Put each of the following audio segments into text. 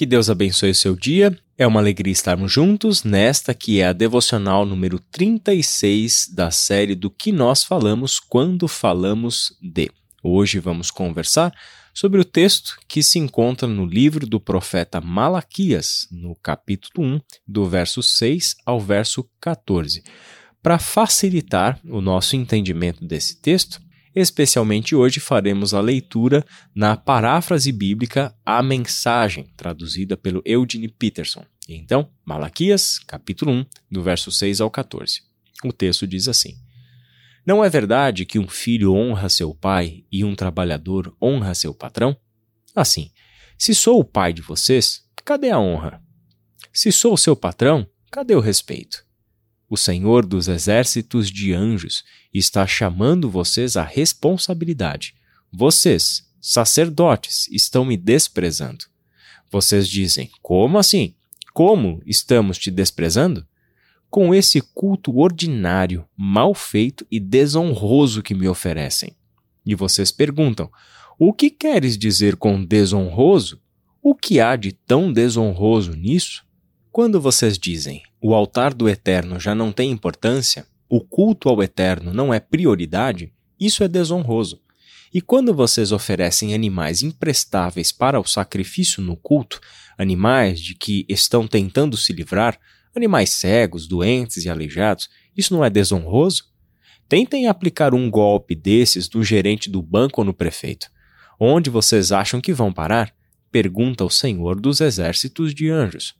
Que Deus abençoe o seu dia. É uma alegria estarmos juntos nesta que é a devocional número 36 da série do que nós falamos quando falamos de. Hoje vamos conversar sobre o texto que se encontra no livro do profeta Malaquias, no capítulo 1, do verso 6 ao verso 14. Para facilitar o nosso entendimento desse texto, Especialmente hoje faremos a leitura na paráfrase bíblica A Mensagem, traduzida pelo Eugene Peterson. Então, Malaquias, capítulo 1, do verso 6 ao 14. O texto diz assim: Não é verdade que um filho honra seu pai e um trabalhador honra seu patrão? Assim, se sou o pai de vocês, cadê a honra? Se sou seu patrão, cadê o respeito? O Senhor dos exércitos de anjos está chamando vocês à responsabilidade. Vocês, sacerdotes, estão me desprezando. Vocês dizem: Como assim? Como estamos te desprezando? Com esse culto ordinário, mal feito e desonroso que me oferecem. E vocês perguntam: O que queres dizer com desonroso? O que há de tão desonroso nisso? Quando vocês dizem o altar do Eterno já não tem importância, o culto ao Eterno não é prioridade, isso é desonroso. E quando vocês oferecem animais imprestáveis para o sacrifício no culto, animais de que estão tentando se livrar, animais cegos, doentes e aleijados, isso não é desonroso? Tentem aplicar um golpe desses no gerente do banco ou no prefeito. Onde vocês acham que vão parar? Pergunta o Senhor dos exércitos de anjos.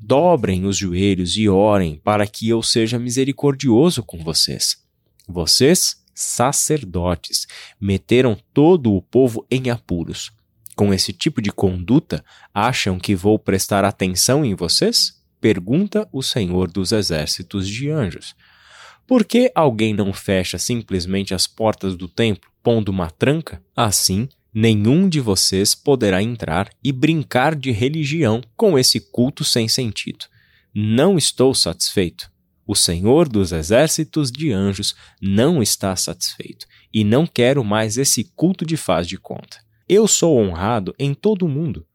Dobrem os joelhos e orem para que eu seja misericordioso com vocês. Vocês, sacerdotes, meteram todo o povo em apuros. Com esse tipo de conduta, acham que vou prestar atenção em vocês? Pergunta o Senhor dos Exércitos de Anjos. Por que alguém não fecha simplesmente as portas do templo, pondo uma tranca? Assim, Nenhum de vocês poderá entrar e brincar de religião com esse culto sem sentido. Não estou satisfeito. O Senhor dos exércitos de anjos não está satisfeito e não quero mais esse culto de faz de conta. Eu sou honrado em todo o mundo.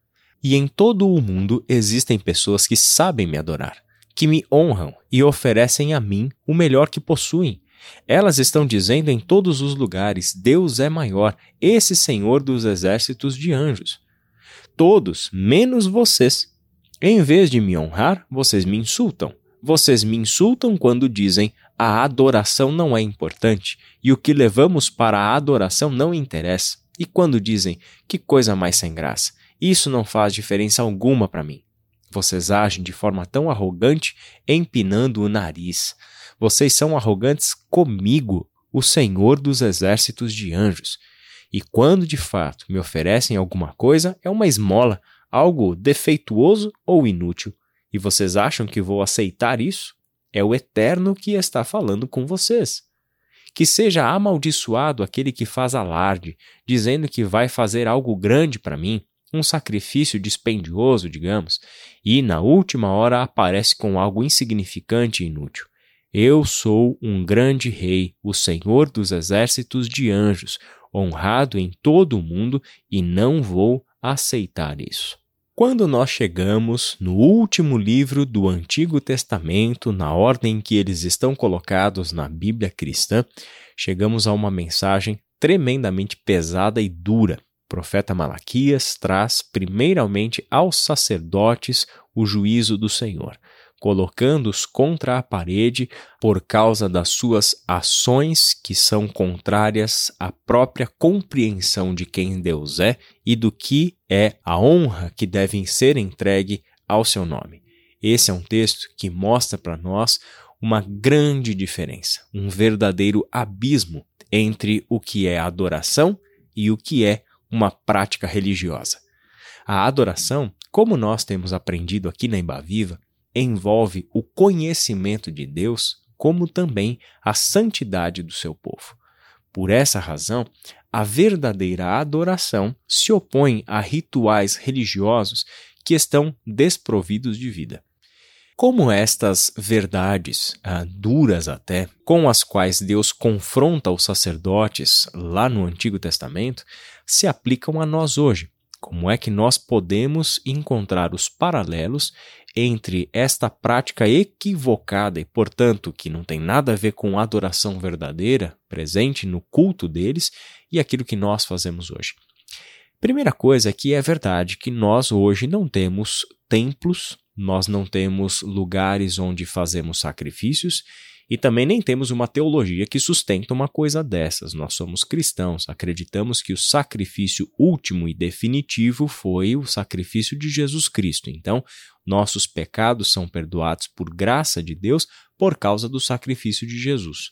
E em todo o mundo existem pessoas que sabem me adorar, que me honram e oferecem a mim o melhor que possuem elas estão dizendo em todos os lugares: Deus é maior, esse Senhor dos exércitos de anjos. Todos, menos vocês. Em vez de me honrar, vocês me insultam. Vocês me insultam quando dizem a adoração não é importante e o que levamos para a adoração não interessa. E quando dizem que coisa mais sem graça, isso não faz diferença alguma para mim. Vocês agem de forma tão arrogante, empinando o nariz. Vocês são arrogantes comigo, o Senhor dos exércitos de anjos. E quando de fato me oferecem alguma coisa, é uma esmola, algo defeituoso ou inútil. E vocês acham que vou aceitar isso? É o Eterno que está falando com vocês. Que seja amaldiçoado aquele que faz alarde, dizendo que vai fazer algo grande para mim, um sacrifício dispendioso, digamos, e na última hora aparece com algo insignificante e inútil. Eu sou um grande rei, o Senhor dos exércitos de anjos, honrado em todo o mundo, e não vou aceitar isso. Quando nós chegamos no último livro do Antigo Testamento, na ordem que eles estão colocados na Bíblia cristã, chegamos a uma mensagem tremendamente pesada e dura. O profeta Malaquias traz primeiramente aos sacerdotes o juízo do Senhor colocando-os contra a parede por causa das suas ações que são contrárias à própria compreensão de quem Deus é e do que é a honra que deve ser entregue ao seu nome. Esse é um texto que mostra para nós uma grande diferença, um verdadeiro abismo entre o que é adoração e o que é uma prática religiosa. A adoração, como nós temos aprendido aqui na Embaviva, envolve o conhecimento de Deus, como também a santidade do seu povo. Por essa razão, a verdadeira adoração se opõe a rituais religiosos que estão desprovidos de vida. Como estas verdades, ah, duras até, com as quais Deus confronta os sacerdotes lá no Antigo Testamento, se aplicam a nós hoje, Como é que nós podemos encontrar os paralelos entre esta prática equivocada e, portanto, que não tem nada a ver com adoração verdadeira presente no culto deles e aquilo que nós fazemos hoje? Primeira coisa é que é verdade que nós hoje não temos templos, nós não temos lugares onde fazemos sacrifícios e também nem temos uma teologia que sustenta uma coisa dessas. Nós somos cristãos, acreditamos que o sacrifício último e definitivo foi o sacrifício de Jesus Cristo. Então, nossos pecados são perdoados por graça de Deus por causa do sacrifício de Jesus.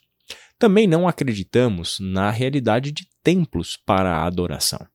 Também não acreditamos na realidade de templos para a adoração.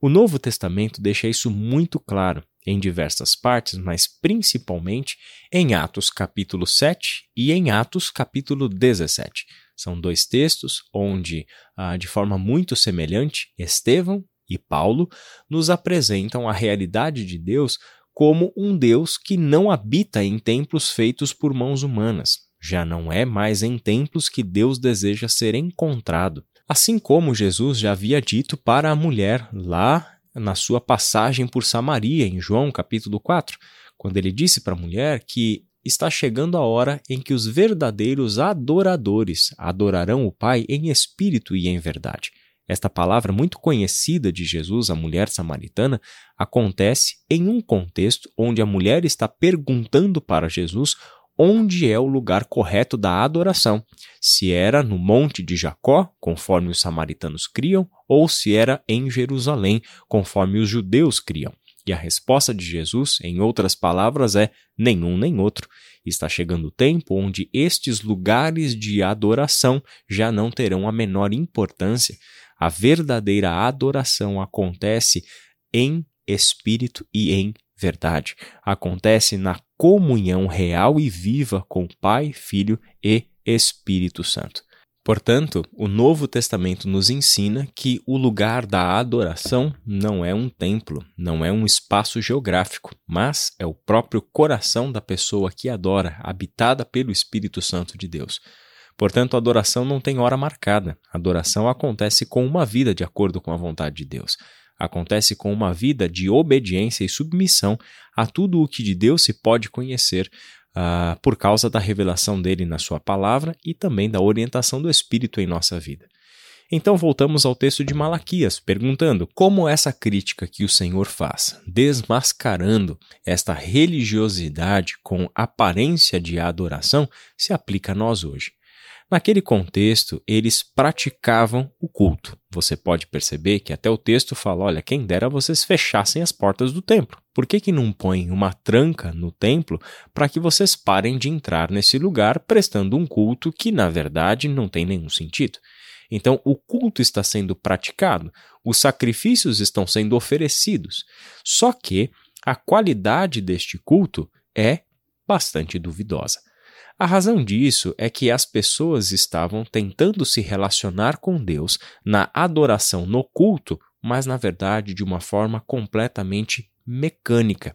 O Novo Testamento deixa isso muito claro em diversas partes, mas principalmente em Atos capítulo 7 e em Atos capítulo 17. São dois textos onde, ah, de forma muito semelhante, Estevão e Paulo nos apresentam a realidade de Deus como um Deus que não habita em templos feitos por mãos humanas. Já não é mais em templos que Deus deseja ser encontrado. Assim como Jesus já havia dito para a mulher lá na sua passagem por Samaria, em João capítulo 4, quando ele disse para a mulher que está chegando a hora em que os verdadeiros adoradores adorarão o Pai em espírito e em verdade. Esta palavra muito conhecida de Jesus, a mulher samaritana, acontece em um contexto onde a mulher está perguntando para Jesus onde é o lugar correto da adoração, se era no Monte de Jacó, conforme os samaritanos criam, ou se era em Jerusalém, conforme os judeus criam. E a resposta de Jesus, em outras palavras, é nenhum nem outro. Está chegando o tempo onde estes lugares de adoração já não terão a menor importância. A verdadeira adoração acontece em espírito e em verdade. Acontece na comunhão real e viva com Pai, Filho e Espírito Santo. Portanto, o Novo Testamento nos ensina que o lugar da adoração não é um templo, não é um espaço geográfico, mas é o próprio coração da pessoa que adora, habitada pelo Espírito Santo de Deus. Portanto, a adoração não tem hora marcada. A adoração acontece com uma vida de acordo com a vontade de Deus acontece com uma vida de obediência e submissão a tudo o que de Deus se pode conhecer uh, por causa da revelação dele na sua palavra e também da orientação do Espírito em nossa vida. Então voltamos ao texto de Malaquias, perguntando como essa crítica que o Senhor faz, desmascarando esta religiosidade com aparência de adoração, se aplica a nós hoje. Naquele contexto, eles praticavam o culto. Você pode perceber que até o texto fala: olha, quem dera vocês fechassem as portas do templo. Por que, que não põem uma tranca no templo para que vocês parem de entrar nesse lugar prestando um culto que, na verdade, não tem nenhum sentido? Então, o culto está sendo praticado, os sacrifícios estão sendo oferecidos. Só que a qualidade deste culto é bastante duvidosa. A razão disso é que as pessoas estavam tentando se relacionar com Deus na adoração no culto, mas na verdade de uma forma completamente mecânica.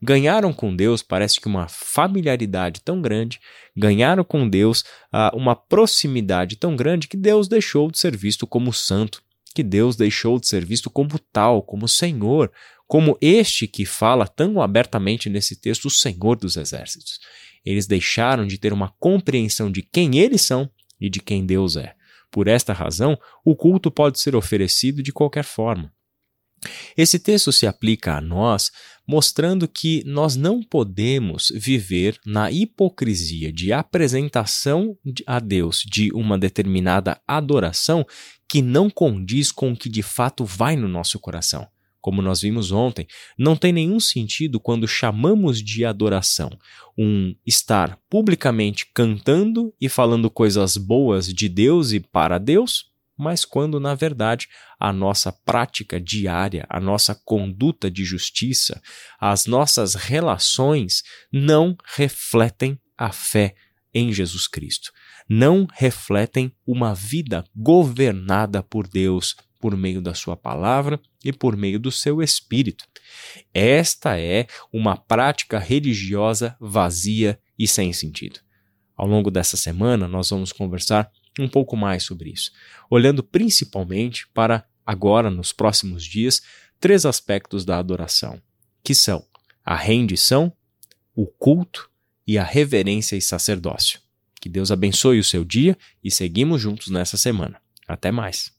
Ganharam com Deus, parece que uma familiaridade tão grande, ganharam com Deus uh, uma proximidade tão grande que Deus deixou de ser visto como santo, que Deus deixou de ser visto como tal, como Senhor, como este que fala tão abertamente nesse texto, o Senhor dos Exércitos. Eles deixaram de ter uma compreensão de quem eles são e de quem Deus é. Por esta razão, o culto pode ser oferecido de qualquer forma. Esse texto se aplica a nós, mostrando que nós não podemos viver na hipocrisia de apresentação a Deus de uma determinada adoração que não condiz com o que de fato vai no nosso coração como nós vimos ontem, não tem nenhum sentido quando chamamos de adoração um estar publicamente cantando e falando coisas boas de Deus e para Deus, mas quando, na verdade, a nossa prática diária, a nossa conduta de justiça, as nossas relações não refletem a fé em Jesus Cristo. Não refletem uma vida governada por Deus, por meio da sua palavra e por meio do seu espírito. Esta é uma prática religiosa vazia e sem sentido. Ao longo dessa semana, nós vamos conversar um pouco mais sobre isso, olhando principalmente para agora, nos próximos dias, três aspectos da adoração, que são a rendição, o culto e a reverência e sacerdócio. Que Deus abençoe o seu dia e seguimos juntos nessa semana. Até mais.